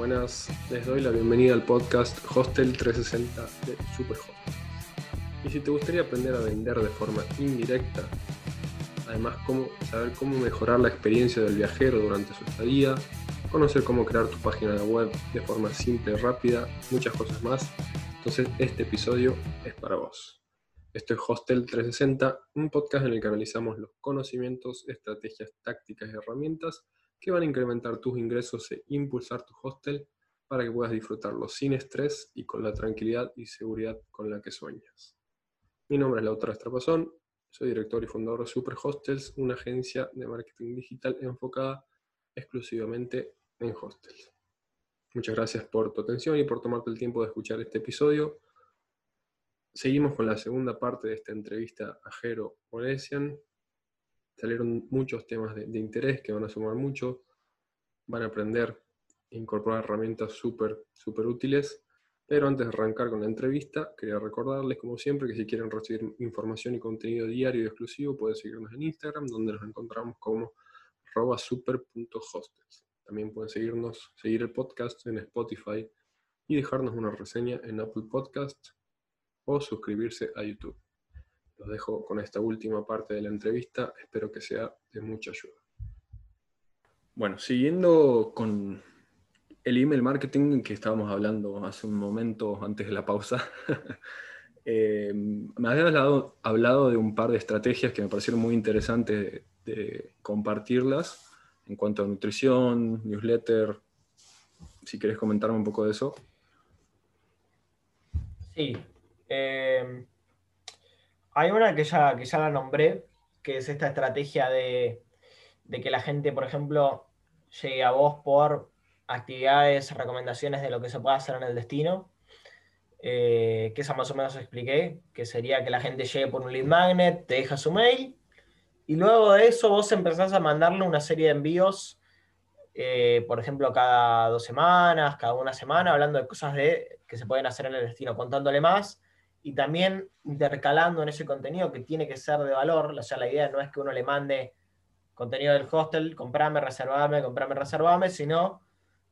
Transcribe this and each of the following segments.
buenas. Les doy la bienvenida al podcast Hostel 360 de Superhostel. Y si te gustaría aprender a vender de forma indirecta, además cómo, saber cómo mejorar la experiencia del viajero durante su estadía, conocer cómo crear tu página de web de forma simple y rápida, muchas cosas más, entonces este episodio es para vos. Esto es Hostel 360, un podcast en el que analizamos los conocimientos, estrategias, tácticas y herramientas que van a incrementar tus ingresos e impulsar tu hostel para que puedas disfrutarlo sin estrés y con la tranquilidad y seguridad con la que sueñas. Mi nombre es Lautaro Estrapazón, soy director y fundador de Super Hostels, una agencia de marketing digital enfocada exclusivamente en hostels. Muchas gracias por tu atención y por tomarte el tiempo de escuchar este episodio. Seguimos con la segunda parte de esta entrevista a Jero Olesian, salieron muchos temas de, interés que van a sumar mucho, van a aprender e incorporar herramientas súper, súper útiles. Pero antes de arrancar con la entrevista, quería recordarles, como siempre, que si quieren recibir información y contenido diario y exclusivo, pueden seguirnos en Instagram, donde nos encontramos como super.hostels. También pueden seguirnos, seguir el podcast en Spotify y dejarnos una reseña en Apple Podcast o suscribirse a YouTube. Los dejo con esta última parte de la entrevista, espero que sea de mucha ayuda. Bueno, siguiendo con el email marketing que estábamos hablando hace un momento antes de la pausa, eh, me habías hablado, de un par de estrategias que me parecieron muy interesantes de, compartirlas en cuanto a nutrición, newsletter. Si querés comentarme un poco de eso. Sí. Eh, hay una que ya, que ya la nombré, que es esta estrategia de, que la gente, por ejemplo, llegue a vos por actividades, recomendaciones de lo que se puede hacer en el destino. Eh, que esa más o menos expliqué, que sería que la gente llegue por un lead magnet, te deja su mail, y luego de eso vos empezás a mandarle una serie de envíos, eh, por ejemplo, cada dos semanas, cada una semana, hablando de cosas de, que se pueden hacer en el destino, contándole más y también intercalando en ese contenido que tiene que ser de valor. O sea, la idea no es que uno le mande contenido del hostel, comprame, reservame, comprame, reservame, sino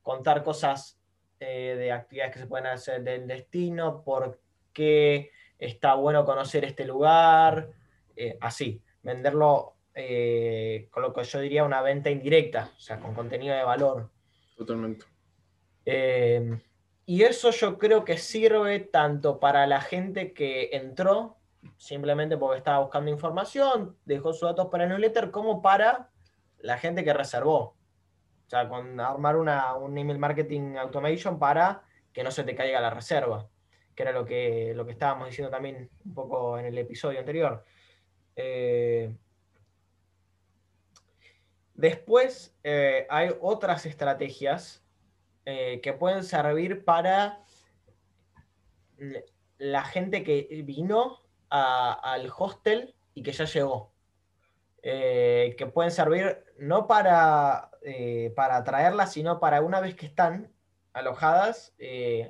contar cosas eh, de actividades que se pueden hacer del destino, por qué está bueno conocer este lugar, eh, así, venderlo eh, con lo que yo diría una venta indirecta, o sea, con contenido de valor. Totalmente. Y eso yo creo que sirve tanto para la gente que entró simplemente porque estaba buscando información, dejó sus datos para el newsletter, como para la gente que reservó. O sea, con armar una, un email marketing automation para que no se te caiga la reserva, que era lo que, lo que estábamos diciendo también un poco en el episodio anterior. Eh, después eh, hay otras estrategias eh, que pueden servir para la gente que vino al hostel y que ya llegó. Eh, que pueden servir no para, eh, para atraerlas, sino para una vez que están alojadas,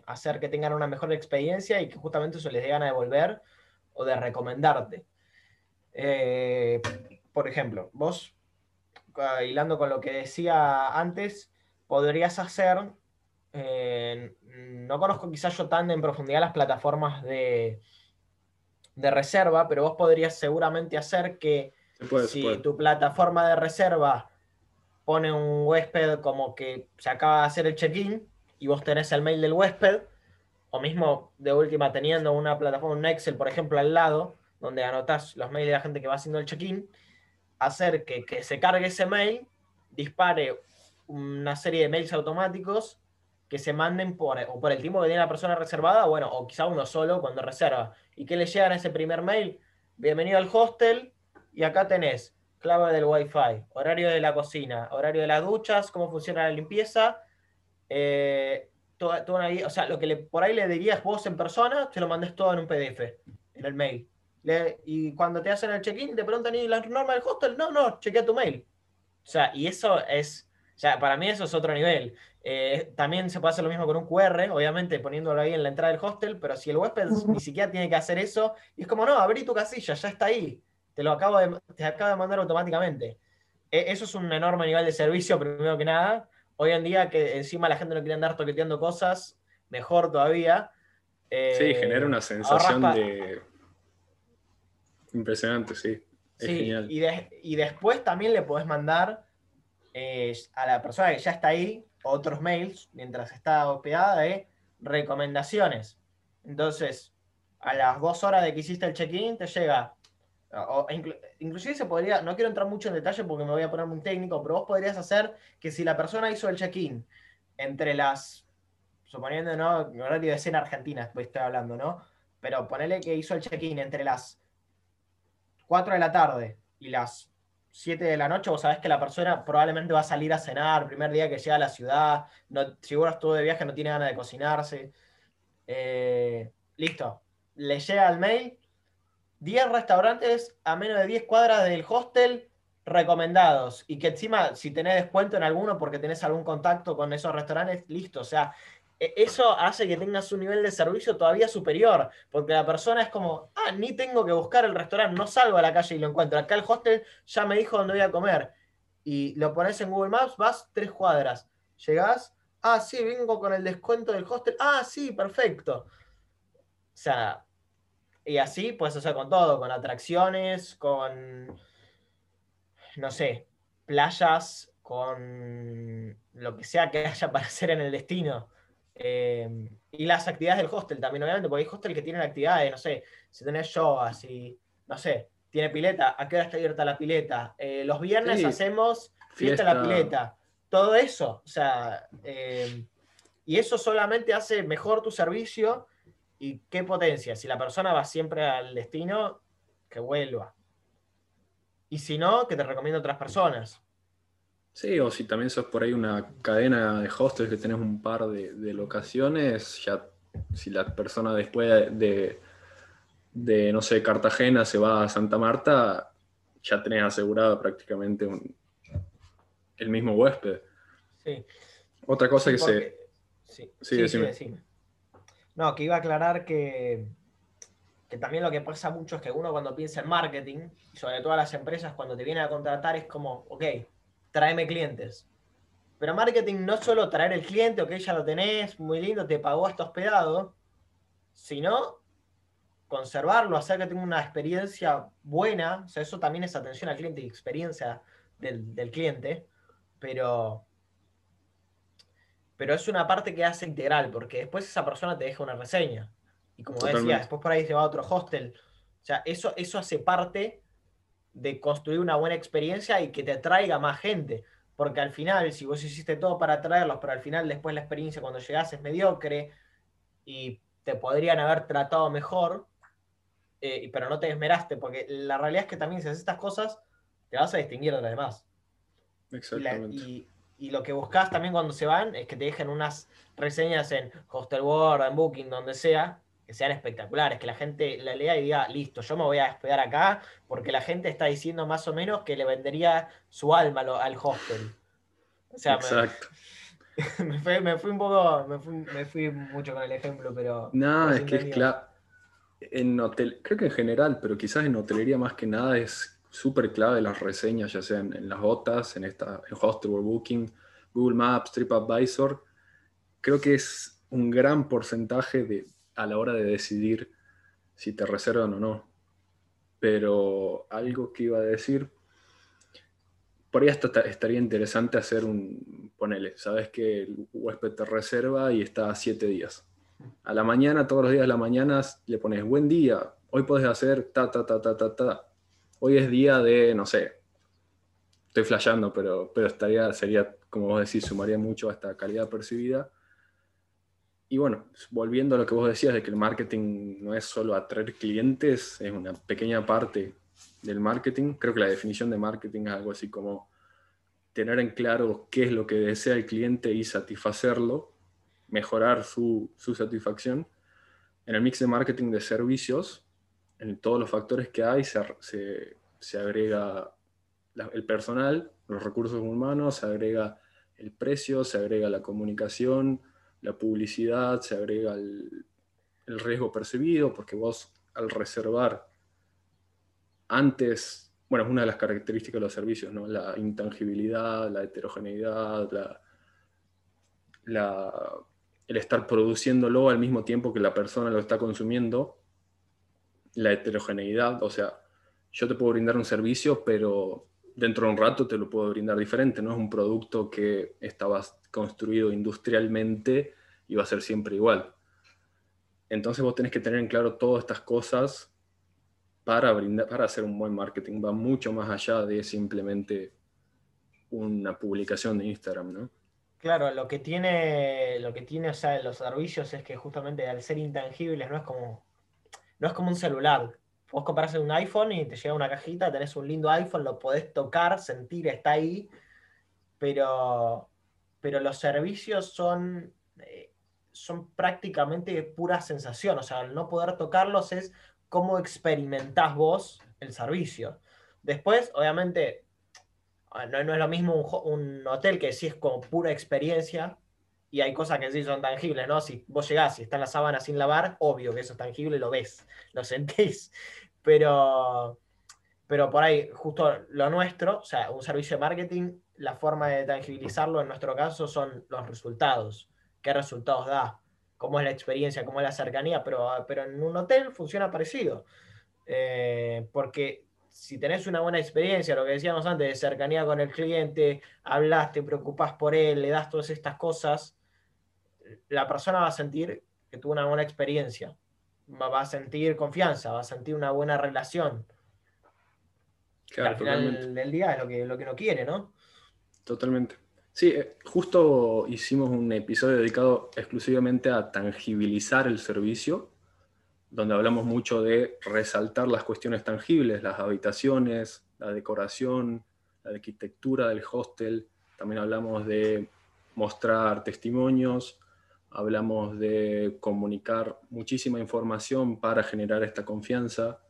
hacer que tengan una mejor experiencia y que justamente eso les dé ganas de volver o de recomendarte. por ejemplo, vos, hilando con lo que decía antes, podrías hacer eh, no conozco quizás yo tan en profundidad las plataformas de, de reserva, pero vos podrías seguramente hacer que si tu plataforma de reserva pone un huésped como que se acaba de hacer el check-in y vos tenés el mail del huésped, o mismo de última teniendo una plataforma, un Excel, por ejemplo, al lado, donde anotás los mails de la gente que va haciendo el check-in, hacer que, que se cargue ese mail, dispare una serie de mails automáticos que se manden por, o por el tiempo que tiene la persona reservada, bueno, o quizá uno solo cuando reserva. ¿Y qué le llegan a ese primer mail? Bienvenido al hostel y acá tenés clave del wifi, horario de la cocina, horario de las duchas, cómo funciona la limpieza, eh, o sea, lo que por ahí le dirías vos en persona, te lo mandes todo en un PDF, en el mail. y cuando te hacen el check-in, te preguntan, ¿y la norma del hostel? No, no, chequea tu mail. O sea, y eso es, o sea, para mí eso es otro nivel. Eh, también se puede hacer lo mismo con un QR, obviamente poniéndolo ahí en la entrada del hostel, pero si el huésped ni siquiera tiene que hacer eso, y es como, no, abrí tu casilla, ya está ahí, te lo acabo de, te acabo de mandar automáticamente. E, eso es un enorme nivel de servicio, primero que nada, Hoy en día que encima la gente no quiere andar toqueteando cosas, mejor todavía. sí, Eh, genera una sensación de... Impresionante, sí. Es Sí, genial. y, de- y después también le podés mandar eh, a la persona que ya está ahí otros mails mientras está hospedada de recomendaciones. Entonces, a las dos horas de que hiciste el check-in, te llega. o- inclu- inclusive se podría, no quiero entrar mucho en detalle porque me voy a poner muy técnico, pero vos podrías hacer que si la persona hizo el check-in entre las, suponiendo, ¿no? Horario de cena argentina, estoy hablando, ¿no? Pero ponele que hizo el check-in entre las 4 de la tarde y las 7 de la noche, vos sabés que la persona probablemente va a salir a cenar, primer día que llega a la ciudad, no, seguro estuvo de viaje, no tiene ganas de cocinarse. Eh, listo. Le llega el mail, 10 restaurantes a menos de 10 cuadras del hostel recomendados. Y que encima, si tenés descuento en alguno porque tenés algún contacto con esos restaurantes, listo. O sea, eso hace que tengas un nivel de servicio todavía superior, porque la persona es como, ah, ni tengo que buscar el restaurante, no salgo a la calle y lo encuentro. Acá el hostel ya me dijo dónde voy a comer. Y lo pones en Google Maps, vas tres cuadras. Llegás, ah, sí, vengo con el descuento del hostel. Ah, sí, perfecto. O sea, y así puedes hacer con todo, con atracciones, con, no sé, playas, con lo que sea que haya para hacer en el destino. Eh, y las actividades del hostel también, obviamente, porque hay hostel que tienen actividades, no sé, si tenés yoga, si, no sé, tiene pileta, ¿a qué hora está abierta la pileta? Eh, los viernes Sí. hacemos fiesta en la pileta. Todo eso, o sea, eh, y eso solamente hace mejor tu servicio y qué potencia. Si la persona va siempre al destino, que vuelva. Y si no, que te recomiendo otras personas. Sí, o si también sos por ahí una cadena de hostels que tenés un par de, de locaciones, ya si la persona después de, de, no sé, Cartagena se va a Santa Marta, ya tenés asegurado prácticamente un- el mismo huésped. Sí. Otra cosa Sí, que se... Sí, Sí, sí, sí, decime. decime. No, que iba a aclarar que, que también lo que pasa mucho es que uno cuando piensa en marketing, sobre todo las empresas cuando te vienen a contratar es como, ok, tráeme clientes. Pero marketing no es solo traer el cliente, ok, ya lo tenés, muy lindo, te pagó, está hospedado, sino conservarlo, hacer que tenga una experiencia buena, o sea, eso también es atención al cliente y experiencia del, del cliente, pero pero es una parte que hace integral, porque después esa persona te deja una reseña. Y como decía, después por ahí se va a otro hostel. O sea, eso, eso hace parte de construir una buena experiencia y que te atraiga más gente. Porque al final, si vos hiciste todo para atraerlos, pero al final después la experiencia cuando llegás es mediocre y te podrían haber tratado mejor, eh, pero no te esmeraste, porque la realidad es que también si haces estas cosas, te vas a distinguir de los demás. Y, la- Exactamente. y- y lo que buscas también cuando se van es que te dejen unas reseñas en Hostelworld, en Booking, donde sea, que sean espectaculares, que la gente la lea y diga, listo, yo me voy a hospedar acá, porque la gente está diciendo más o menos que le vendería su alma lo- al hostel. O sea, Exacto. me fui, me fui un poco, me fui, me fui mucho con el ejemplo, pero... No, es que es claro. En hotel, creo que en general, pero quizás en hotelería más que nada es súper clave las reseñas, ya sean en las botas, en esta, en Hostelworld Booking, Google Maps, TripAdvisor. Creo que es un gran porcentaje de, a la hora de decidir si te reservan o no. Pero algo que iba a decir, por ahí hasta ta- estaría interesante hacer un, ponele, sabes que el huésped te reserva y está siete días. A la mañana, todos los días de la mañana, le pones buen día, hoy puedes hacer ta, ta, ta, ta, ta, ta. Hoy es día de, no sé, estoy flasheando, pero, pero estaría, sería, como vos decís, sumaría mucho a esta calidad percibida. Y bueno, volviendo a lo que vos decías de que el marketing no es solo atraer clientes, es una pequeña parte del marketing. Creo que la definición de marketing es algo así como tener en claro qué es lo que desea el cliente y satisfacerlo, mejorar su, su satisfacción. En el mix de marketing de servicios, en todos los factores que hay, se, se, se agrega el personal, los recursos humanos, se agrega el precio, se agrega la comunicación, la publicidad, se agrega el, el riesgo percibido, porque vos al reservar antes, bueno, es una de las características de los servicios, ¿no? La intangibilidad, la heterogeneidad, la, el estar produciéndolo al mismo tiempo que la persona lo está consumiendo, la heterogeneidad, o sea, yo te puedo brindar un servicio, pero dentro de un rato te lo puedo brindar diferente, no es un producto que estaba construido industrialmente y va a ser siempre igual. Entonces vos tenés que tener en claro todas estas cosas para, brindar, para hacer un buen marketing. Va mucho más allá de simplemente una publicación de Instagram, ¿no? Claro, lo que tiene, lo que tiene, o sea, los servicios es que justamente al ser intangibles no es como, no es como un celular. Vos compras un iPhone y te llega una cajita, tenés un lindo iPhone, lo podés tocar, sentir, está ahí, pero, pero los servicios son, eh, son prácticamente pura sensación. O sea, al no poder tocarlos es cómo experimentás vos el servicio. Después, obviamente, ah, no, es lo mismo un, hotel que sí es como pura experiencia y hay cosas que sí son tangibles, ¿no? Si vos llegás y está en la sábana sin lavar, obvio que eso es tangible, lo ves, lo sentís. Pero, pero por ahí, justo lo nuestro, o sea, un servicio de marketing, la forma de tangibilizarlo en nuestro caso son los resultados. ¿Qué resultados da? cómo es la experiencia, cómo es la cercanía, pero, pero en un hotel funciona parecido. Eh, porque si tenés una buena experiencia, lo que decíamos antes, de cercanía con el cliente, hablas, te preocupas por él, le das todas estas cosas, la persona va a sentir que tuvo una buena experiencia, va, a sentir confianza, va a sentir una buena relación. al final del día es lo que, lo que uno quiere, ¿no? Totalmente. Sí, eh, justo hicimos un episodio dedicado exclusivamente a tangibilizar el servicio, donde hablamos mucho de resaltar las cuestiones tangibles, las habitaciones, la decoración, la arquitectura del hostel. También hablamos de mostrar testimonios, hablamos de comunicar muchísima información para generar esta confianza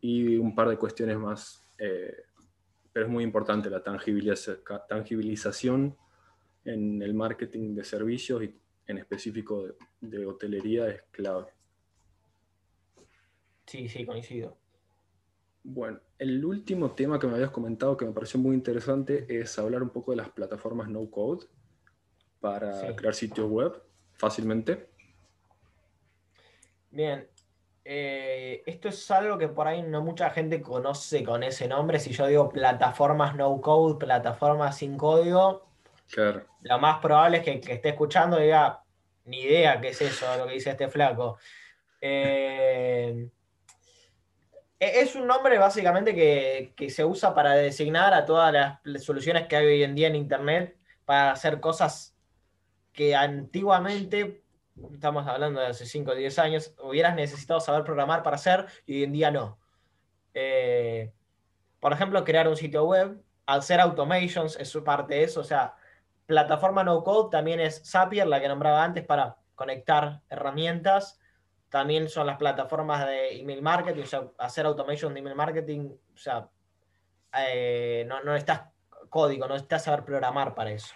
y un par de cuestiones más eh, pero es muy importante la tangibilización en el marketing de servicios y en específico de, hotelería es clave. Sí, sí, coincido. Bueno, el último tema que me habías comentado que me pareció muy interesante es hablar un poco de las plataformas no code para crear sitios web fácilmente. Bien, eh, esto es algo que por ahí no mucha gente conoce con ese nombre. Si yo digo plataformas no code, plataformas sin código, lo más probable es que el que esté escuchando diga, ni idea qué es eso, lo que dice este flaco. Eh, e-, es un nombre básicamente que, que, se usa para designar a todas las soluciones que hay hoy en día en Internet para hacer cosas que antiguamente estamos hablando de hace 5 o 10 años, hubieras necesitado saber programar para hacer y hoy en día no. Eh, por ejemplo, crear un sitio web, hacer automations es parte de eso, o sea, plataforma no code también es Zapier, la que nombraba antes, para conectar herramientas. También son las plataformas de email marketing, o sea, hacer automation de email marketing, o sea, eh, no, no necesitas código, no necesitas saber programar para eso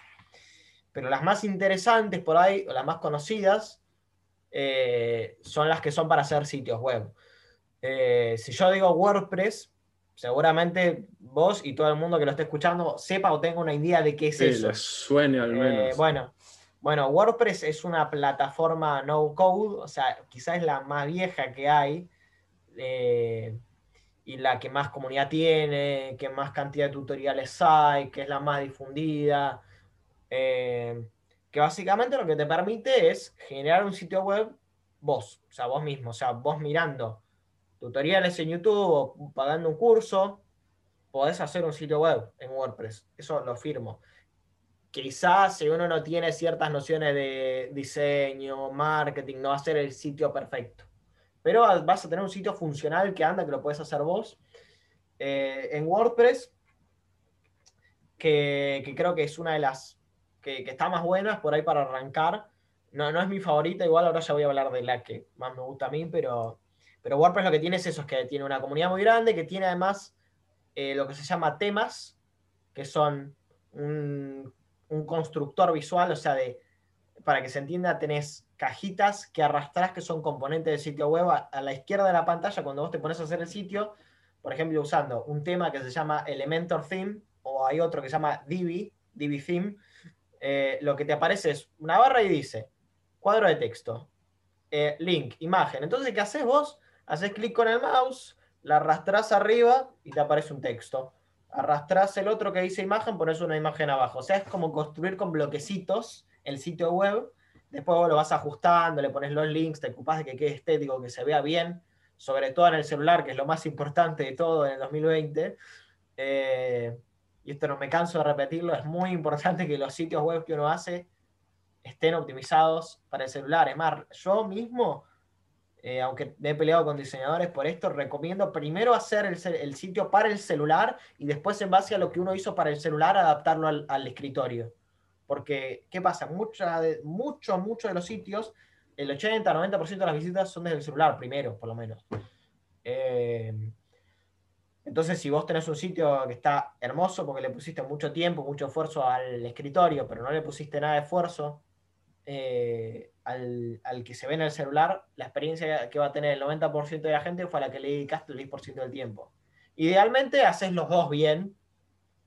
pero las más interesantes por ahí, o las más conocidas, eh, son las que son para hacer sitios web. Eh, si yo digo WordPress, seguramente vos y todo el mundo que lo esté escuchando sepa o tenga una idea de qué es eso. suene al eh, menos. bueno, bueno, WordPress es una plataforma no code, o sea, quizás es la más vieja que hay y la que más comunidad tiene, que más cantidad de tutoriales hay, que es la más difundida. Eh, que básicamente lo que te permite es generar un sitio web vos, o sea, vos mismo, o sea, vos mirando tutoriales en YouTube o pagando un curso, podés hacer un sitio web en WordPress, eso lo firmo. Quizás si uno no tiene ciertas nociones de diseño, marketing, no va a ser el sitio perfecto. Pero vas a tener un sitio funcional que anda, que lo puedes hacer vos. Eh, en WordPress, que creo que es una de las que, está más buena, por ahí para arrancar. No, no es mi favorita, igual ahora ya voy a hablar de la que más me gusta a mí, pero, pero WordPress lo que tiene es eso, es que tiene una comunidad muy grande, que tiene además eh, lo que se llama temas, que son un, constructor visual, o sea, de, para que se entienda, tenés cajitas que arrastrás que son componentes del sitio web a, a, la izquierda de la pantalla cuando vos te pones a hacer el sitio, por ejemplo, usando un tema que se llama Elementor Theme o hay otro que se llama Divi, Divi Theme, eh, lo que te aparece es una barra y dice cuadro de texto, eh, link, imagen. Entonces, ¿qué haces vos? Haces clic con el mouse, la arrastrás arriba y te aparece un texto. Arrastrás el otro que dice imagen, pones una imagen abajo. O sea, es como construir con bloquecitos el sitio web. Después vos lo vas ajustando, le pones los links, te ocupás de que quede estético, que se vea bien, sobre todo en el celular, que es lo más importante de todo en el 2020. Eh, y esto no me canso de repetirlo, es muy importante que los sitios web que uno hace estén optimizados para el celular. Es más, yo mismo, eh, aunque me he peleado con diseñadores por esto, recomiendo primero hacer el, sitio para el celular y después en base a lo que uno hizo para el celular adaptarlo al, escritorio. Porque, ¿qué pasa? Mucha de, mucho, mucho de los sitios, el 80-90% de las visitas son desde el celular primero, por lo menos. Eh, entonces, si vos tenés un sitio que está hermoso porque le pusiste mucho tiempo, mucho esfuerzo al escritorio, pero no le pusiste nada de esfuerzo eh, al, que se ve en el celular, la experiencia que va a tener el 90% de la gente fue a la que le dedicaste el 10% del tiempo. Idealmente, haces los dos bien.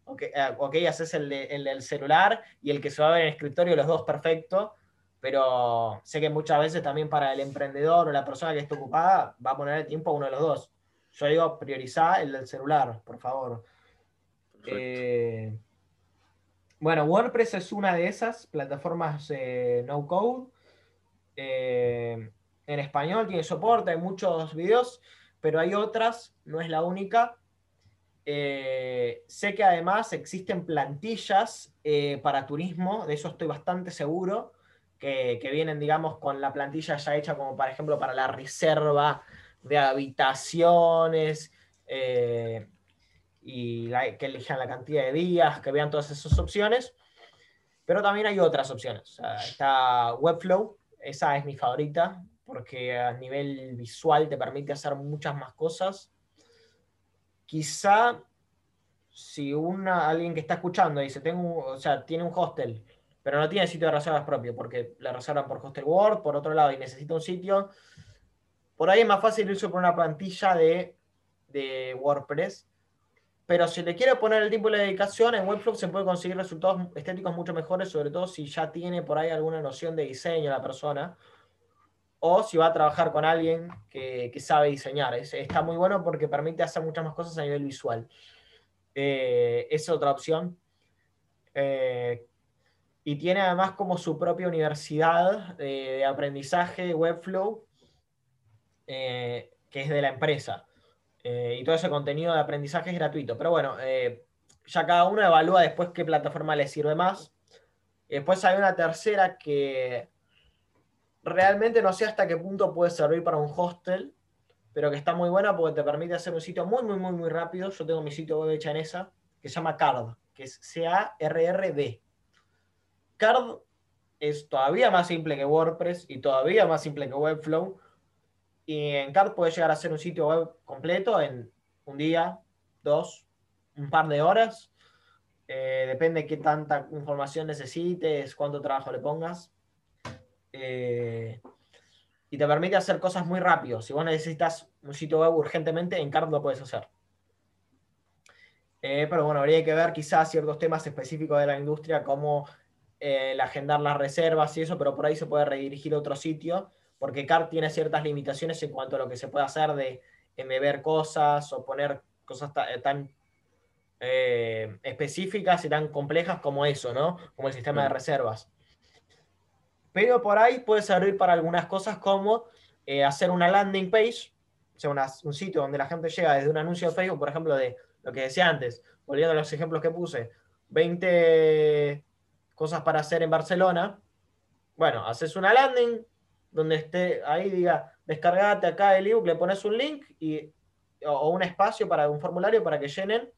Ok, eh, haces el, del celular y el que se va a ver en el escritorio, los dos perfecto. Pero sé que muchas veces también para el emprendedor o la persona que esté ocupada va a poner el tiempo a uno de los dos yo digo, priorizar el del celular, por favor. Eh, bueno, WordPress es una de esas plataformas eh, no code. Eh, en español tiene soporte, hay muchos videos, pero hay otras, no es la única. sé que además existen plantillas para turismo, de eso estoy bastante seguro, que, que, vienen, digamos, con la plantilla ya hecha como, por ejemplo, para la reserva de habitaciones eh, y que elijan la cantidad de días, que vean todas esas opciones. Pero también hay otras opciones. está Webflow, esa es mi favorita porque a nivel visual te permite hacer muchas más cosas. Quizá si una, alguien que está escuchando dice, tengo, o sea, tiene un hostel, pero no tiene sitio de reservas propio, porque le reservan por Hostel World, por otro lado, y necesita un sitio, por ahí es más fácil irse por una plantilla de, WordPress. Pero si le quiere poner el tiempo y la dedicación, en Webflow se puede conseguir resultados estéticos mucho mejores, sobre todo si ya tiene por ahí alguna noción de diseño la persona. O si va a trabajar con alguien que, sabe diseñar. está muy bueno porque permite hacer muchas más cosas a nivel visual. Eh, es otra opción. Eh, y tiene además como su propia universidad de, de aprendizaje Webflow eh, que es de la empresa. Eh, y todo ese contenido de aprendizaje es gratuito. Pero bueno, eh, ya cada uno evalúa después qué plataforma le sirve más. después hay una tercera que realmente no sé hasta qué punto puede servir para un hostel, pero que está muy buena porque te permite hacer un sitio muy, muy, muy, muy rápido. Yo tengo mi sitio web hecha en esa, que se llama Card, que es C-A-R-R-D. Card es todavía más simple que WordPress y todavía más simple que Webflow, y en CAD puedes llegar a ser un sitio web completo en un día, dos, un par de horas. Eh, depende de qué tanta información necesites, cuánto trabajo le pongas. Eh, y te permite hacer cosas muy rápido. Si vos necesitas un sitio web urgentemente, en CAD lo puedes hacer. Eh, pero bueno, habría que ver quizás ciertos temas específicos de la industria, como el agendar las reservas y eso, pero por ahí se puede redirigir a otro sitio porque CART tiene ciertas limitaciones en cuanto a lo que se puede hacer de embeber cosas o poner cosas eh, tan eh, específicas y tan complejas como eso, ¿no? Como el sistema de reservas. Pero por ahí puede servir para algunas cosas como eh, hacer una landing page, o sea, un sitio donde la gente llega desde un anuncio de Facebook, por ejemplo, de lo que decía antes, volviendo a los ejemplos que puse, 20 cosas para hacer en Barcelona. Bueno, haces una landing, donde esté ahí, diga, descargate acá el ebook, le pones un link y, o, un espacio para un formulario para que llenen.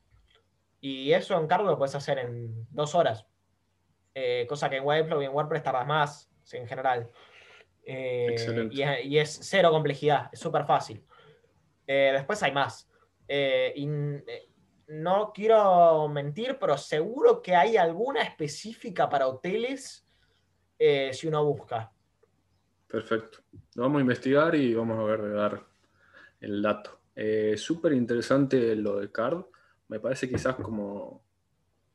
Y eso en Cargo lo puedes hacer en dos horas. Eh, cosa que en Webflow y en WordPress tardas más, en general. Eh, y, es cero complejidad, es súper fácil. Eh, después hay más. no quiero mentir, pero seguro que hay alguna específica para hoteles si uno busca. Perfecto. Lo vamos a investigar y vamos a ver dar el dato. Eh, Súper interesante lo de CARD. Me parece quizás como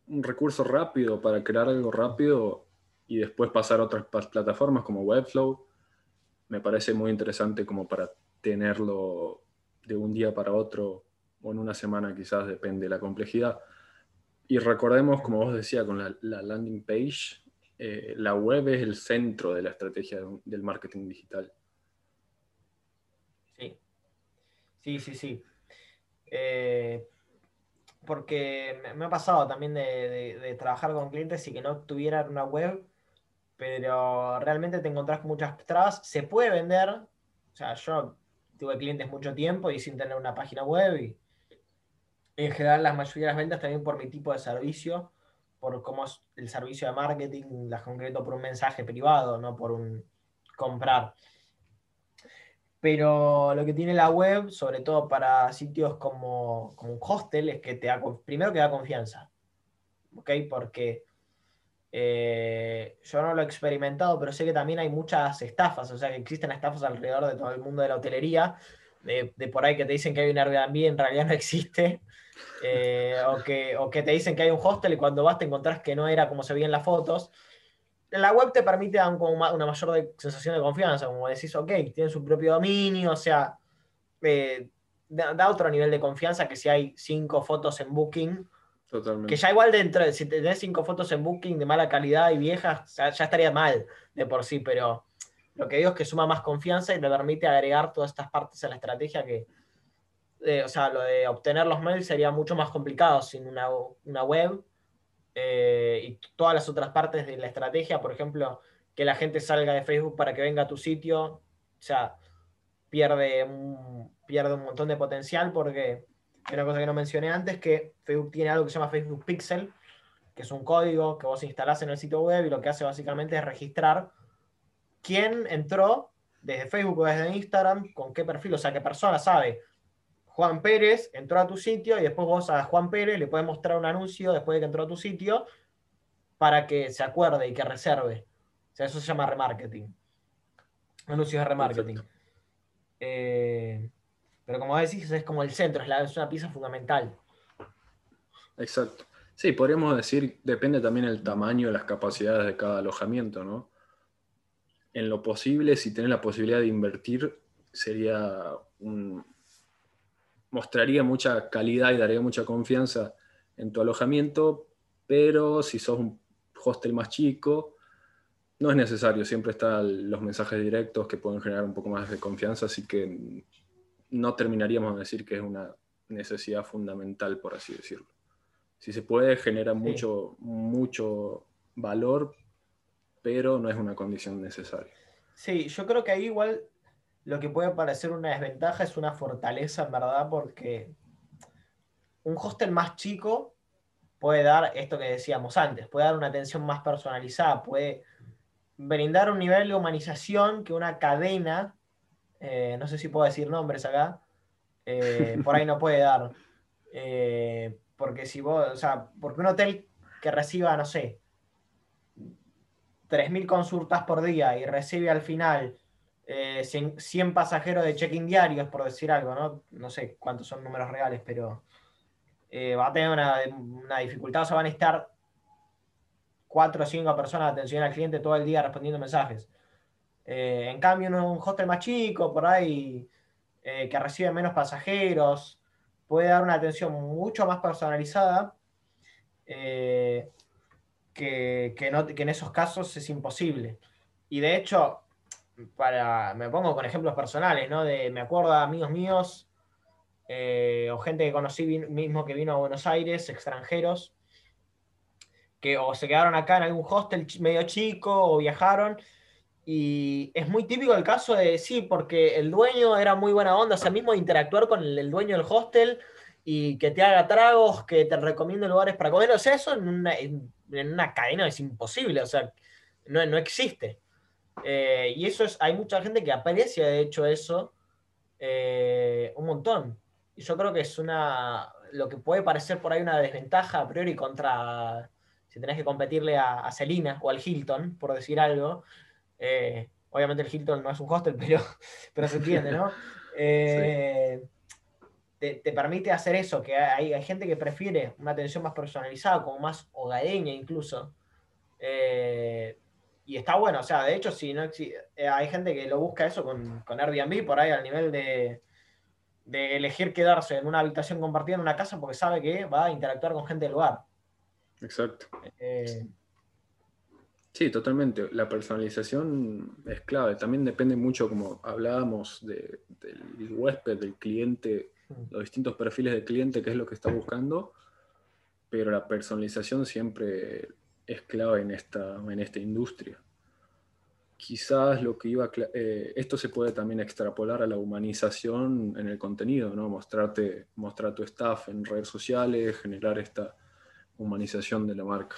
un recurso rápido para crear algo rápido. y después pasar a otras plataformas como Webflow, me parece muy interesante como para tenerlo de un día para otro o en una semana quizás, depende de la complejidad. Y recordemos, como vos decía, con la, landing page, eh, la web es el centro de la estrategia del marketing digital. Sí, sí, sí, sí. Eh, porque me ha pasado también de, trabajar con clientes y que no tuvieran una web, pero realmente te encontrás con muchas trabas. Se puede vender, o sea, yo tuve clientes mucho tiempo y sin tener una página web y en general la mayoría de las ventas también por mi tipo de servicio, por cómo es el servicio de marketing, las concreto por un mensaje privado, no por un comprar. Pero lo que tiene la web, sobre todo para sitios como, un hostel, es que te da, primero que da confianza. ¿Ok? Porque eh, yo no lo he experimentado, pero sé que también hay muchas estafas, o sea que existen estafas alrededor de todo el mundo de la hotelería, de, por ahí que te dicen que hay un Airbnb, en realidad no existe, eh, o, que, o que te dicen que hay un hostel y cuando vas te encontrás que no era como se veía en las fotos la web te permite dar una mayor sensación de confianza, como decís, ok, tiene su propio dominio, o sea, eh, da, otro nivel de confianza que si hay cinco fotos en Booking. Totalmente. Que ya igual dentro, si tenés cinco fotos en Booking de mala calidad y viejas, ya, estaría mal de por sí, pero lo que digo es que suma más confianza y te permite agregar todas estas partes a la estrategia que, eh, o sea, lo de obtener los mails sería mucho más complicado sin una, una web eh, y todas las otras partes de la estrategia, por ejemplo, que la gente salga de Facebook para que venga a tu sitio, o sea, pierde un, pierde un montón de potencial porque una cosa que no mencioné antes, que Facebook tiene algo que se llama Facebook Pixel, que es un código que vos instalás en el sitio web y lo que hace básicamente es registrar quién entró desde Facebook o desde Instagram, con qué perfil, o sea, qué persona sabe Juan Pérez entró a tu sitio y después vos a Juan Pérez le puedes mostrar un anuncio después de que entró a tu sitio para que se acuerde y que reserve. O sea, eso se llama remarketing. Anuncios de remarketing. Eh, pero como decís, es como el centro, es, una pieza fundamental. Exacto. Sí, podríamos decir, depende también el tamaño y las capacidades de cada alojamiento, ¿no? En lo posible, si tenés la posibilidad de invertir, sería un, mostraría mucha calidad y daría mucha confianza en tu alojamiento, pero si sos un hostel más chico, no es necesario, siempre están los mensajes directos que pueden generar un poco más de confianza, así que no terminaríamos de decir que es una necesidad fundamental, por así decirlo. Si se puede, genera mucho, mucho valor, pero no es una condición necesaria. Sí, yo creo que ahí igual lo que puede parecer una desventaja es una fortaleza, en verdad, porque un hostel más chico puede dar esto que decíamos antes, puede dar una atención más personalizada, puede brindar un nivel de humanización que una cadena, eh, no sé si puedo decir nombres acá, eh, por ahí no puede dar. Eh, porque si vos, o sea, porque un hotel que reciba, no sé, 3.000 consultas por día y recibe al final 100, eh, pasajeros de check-in diarios, por decir algo, ¿no? No sé cuántos son números reales, pero eh, va a tener una, dificultad, o sea, van a estar 4 o 5 personas de atención al cliente todo el día respondiendo mensajes. Eh, en cambio, un, hostel más chico, por ahí, que recibe menos pasajeros, puede dar una atención mucho más personalizada. que, que, no, que en esos casos es imposible. Y de hecho, para, me pongo con ejemplos personales, ¿no? Me acuerdo de amigos míos eh, o gente que conocí mismo que vino a Buenos Aires, extranjeros, que o se quedaron acá en algún hostel medio chico o viajaron. Y es muy típico el caso de, sí, porque el dueño era muy buena onda, o sea, mismo interactuar con el, dueño del hostel y que te haga tragos, que te recomiende lugares para comer, o sea, eso en una, en una cadena es imposible, o sea, no, no existe. Eh, y eso es, hay mucha gente que aprecia de hecho eso eh, un montón. Y yo creo que es una, lo que puede parecer por ahí una desventaja a priori contra, si tenés que competirle a, a Celina o al Hilton, por decir algo. Eh, obviamente el Hilton no es un hostel, pero, pero se entiende, ¿no? te, te, permite hacer eso, que hay, hay, gente que prefiere una atención más personalizada, como más hogareña incluso y está bueno, o sea, de hecho, si no eh, hay gente que lo busca eso con, con Airbnb, por ahí al nivel de, de elegir quedarse en una habitación compartida en una casa porque sabe que va a interactuar con gente del lugar. Exacto. Eh, sí, totalmente. La personalización es clave. También depende mucho, como hablábamos, del huésped, del cliente, mm. los distintos perfiles del cliente, qué es lo que está buscando. Pero la personalización siempre es clave en esta, en esta industria quizás lo que iba eh, esto se puede también extrapolar a la humanización en el contenido, ¿no? Mostrarte, mostrar tu staff en redes sociales, generar esta humanización de la marca.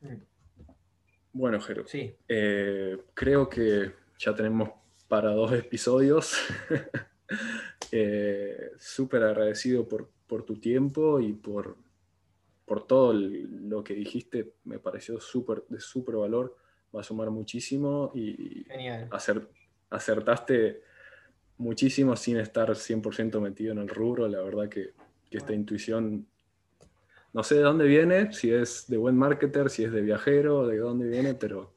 Mm. Bueno, Jero, sí. Eh, creo que ya tenemos para dos episodios. Eh, súper agradecido por, por, tu tiempo y por, por todo lo que dijiste, me pareció súper de súper valor va a sumar muchísimo y acertaste muchísimo sin estar 100% metido en el rubro. La verdad que, esta intuición, no sé de dónde viene, si es de buen marketer, si es de viajero, de dónde viene, pero,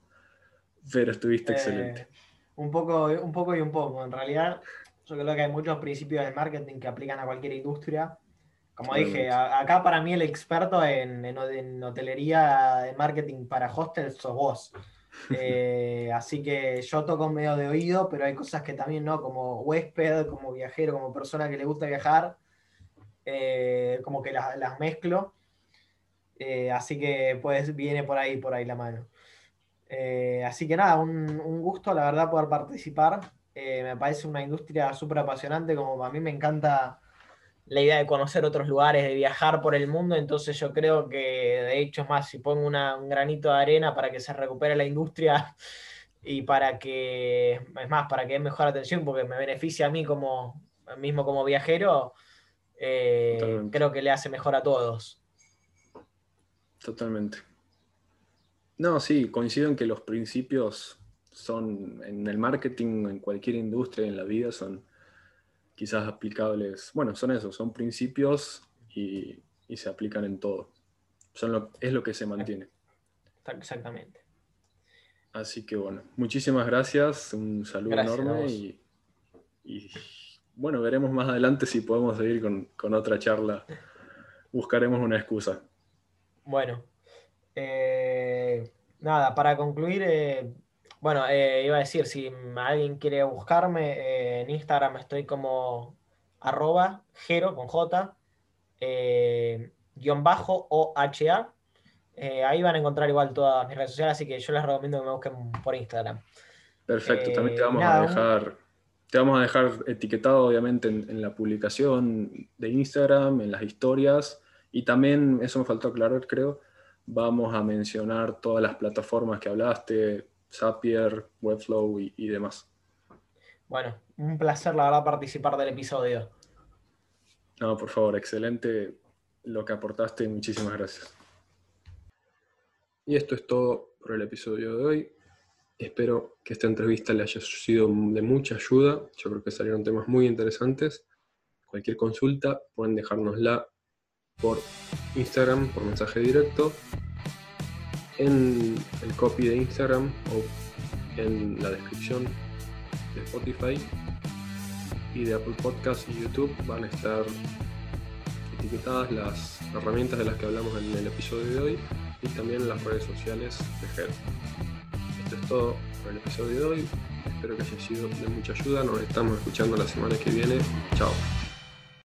pero estuviste eh, excelente. Un poco, un poco y un poco. En realidad, yo creo que hay muchos principios de marketing que aplican a cualquier industria. Como dije, acá para mí el experto en, en, hotelería, de marketing para hostels sos vos. Eh, así que yo toco medio de oído, pero hay cosas que también no, como huésped, como viajero, como persona que le gusta viajar, eh, como que las, mezclo. Eh, así que pues viene por ahí, por ahí la mano. así que nada, un, un, gusto, la verdad, poder participar. me parece una industria súper apasionante, como a mí me encanta la idea de conocer otros lugares, de viajar por el mundo, entonces yo creo que de hecho es más, si pongo un granito de arena para que se recupere la industria y para que, es más, para que dé mejor atención, porque me beneficia a mí como, mismo como viajero, eh, creo que le hace mejor a todos. Totalmente. No, sí, coincido en que los principios son en el marketing, en cualquier industria, en la vida, son quizás aplicables, bueno, son esos, son principios y, se aplican en todo. Son es lo que se mantiene. Exactamente. Así que bueno, muchísimas gracias, un saludo enorme y, bueno, veremos más adelante si podemos seguir con, otra charla. Buscaremos una excusa. Bueno, eh, nada, para concluir, eh, bueno, eh, iba a decir, si alguien quiere buscarme, eh, en Instagram estoy como arroba jero con J, eh, guion bajo o HA. ahí van a encontrar igual todas mis redes sociales, así que yo les recomiendo que me busquen por Instagram. Perfecto, también te vamos a dejar, te vamos a dejar etiquetado obviamente en, en, la publicación de Instagram, en las historias, y también, eso me faltó aclarar, creo, vamos a mencionar todas las plataformas que hablaste, Zapier, Webflow y, demás. Bueno, un placer, la verdad, participar del episodio. No, por favor, excelente lo que aportaste muchísimas gracias. Y esto es todo por el episodio de hoy. Espero que esta entrevista le haya sido de mucha ayuda. Yo creo que salieron temas muy interesantes. Cualquier consulta pueden dejárnosla por Instagram, por mensaje directo en el copy de Instagram o en la descripción de Spotify y de Apple Podcast y YouTube van a estar etiquetadas las herramientas de las que hablamos en el episodio de hoy y también las redes sociales de Head. Esto es todo por el episodio de hoy. Espero que haya sido de mucha ayuda. Nos estamos escuchando la semana que viene. Chao.